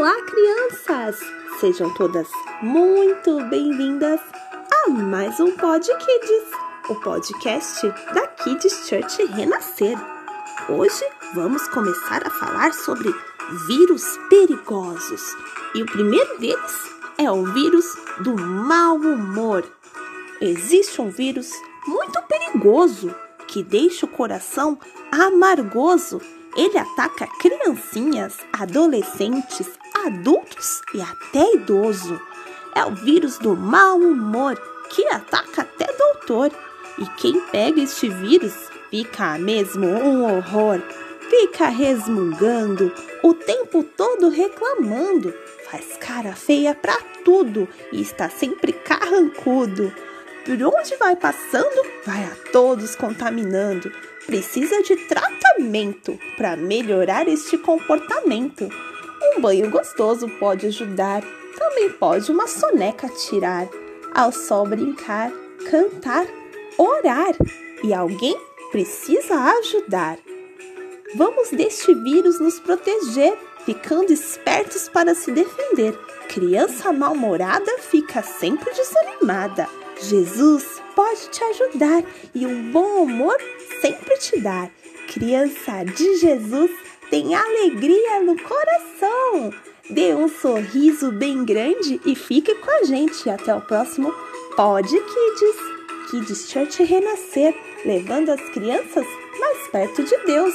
Olá, crianças! Sejam todas muito bem-vindas a mais um Pod Kids, o podcast da Kids Church Renascer. Hoje vamos começar a falar sobre vírus perigosos e o primeiro deles é o vírus do mau humor. Existe um vírus muito perigoso que deixa o coração amargoso ele ataca criancinhas, adolescentes, adultos e até idoso. É o vírus do mau humor que ataca até doutor. E quem pega este vírus fica mesmo um horror. Fica resmungando, o tempo todo reclamando, faz cara feia pra tudo e está sempre carrancudo. Por onde vai passando, vai a todos contaminando precisa de tratamento para melhorar este comportamento. Um banho gostoso pode ajudar, também pode uma soneca tirar, ao sol brincar, cantar, orar e alguém precisa ajudar. Vamos deste vírus nos proteger, ficando espertos para se defender. Criança mal-humorada fica sempre desanimada. Jesus pode te ajudar e um bom humor sempre te dar. Criança de Jesus tem alegria no coração. Dê um sorriso bem grande e fique com a gente. Até o próximo Pod Kids. Kids Church Renascer, levando as crianças mais perto de Deus.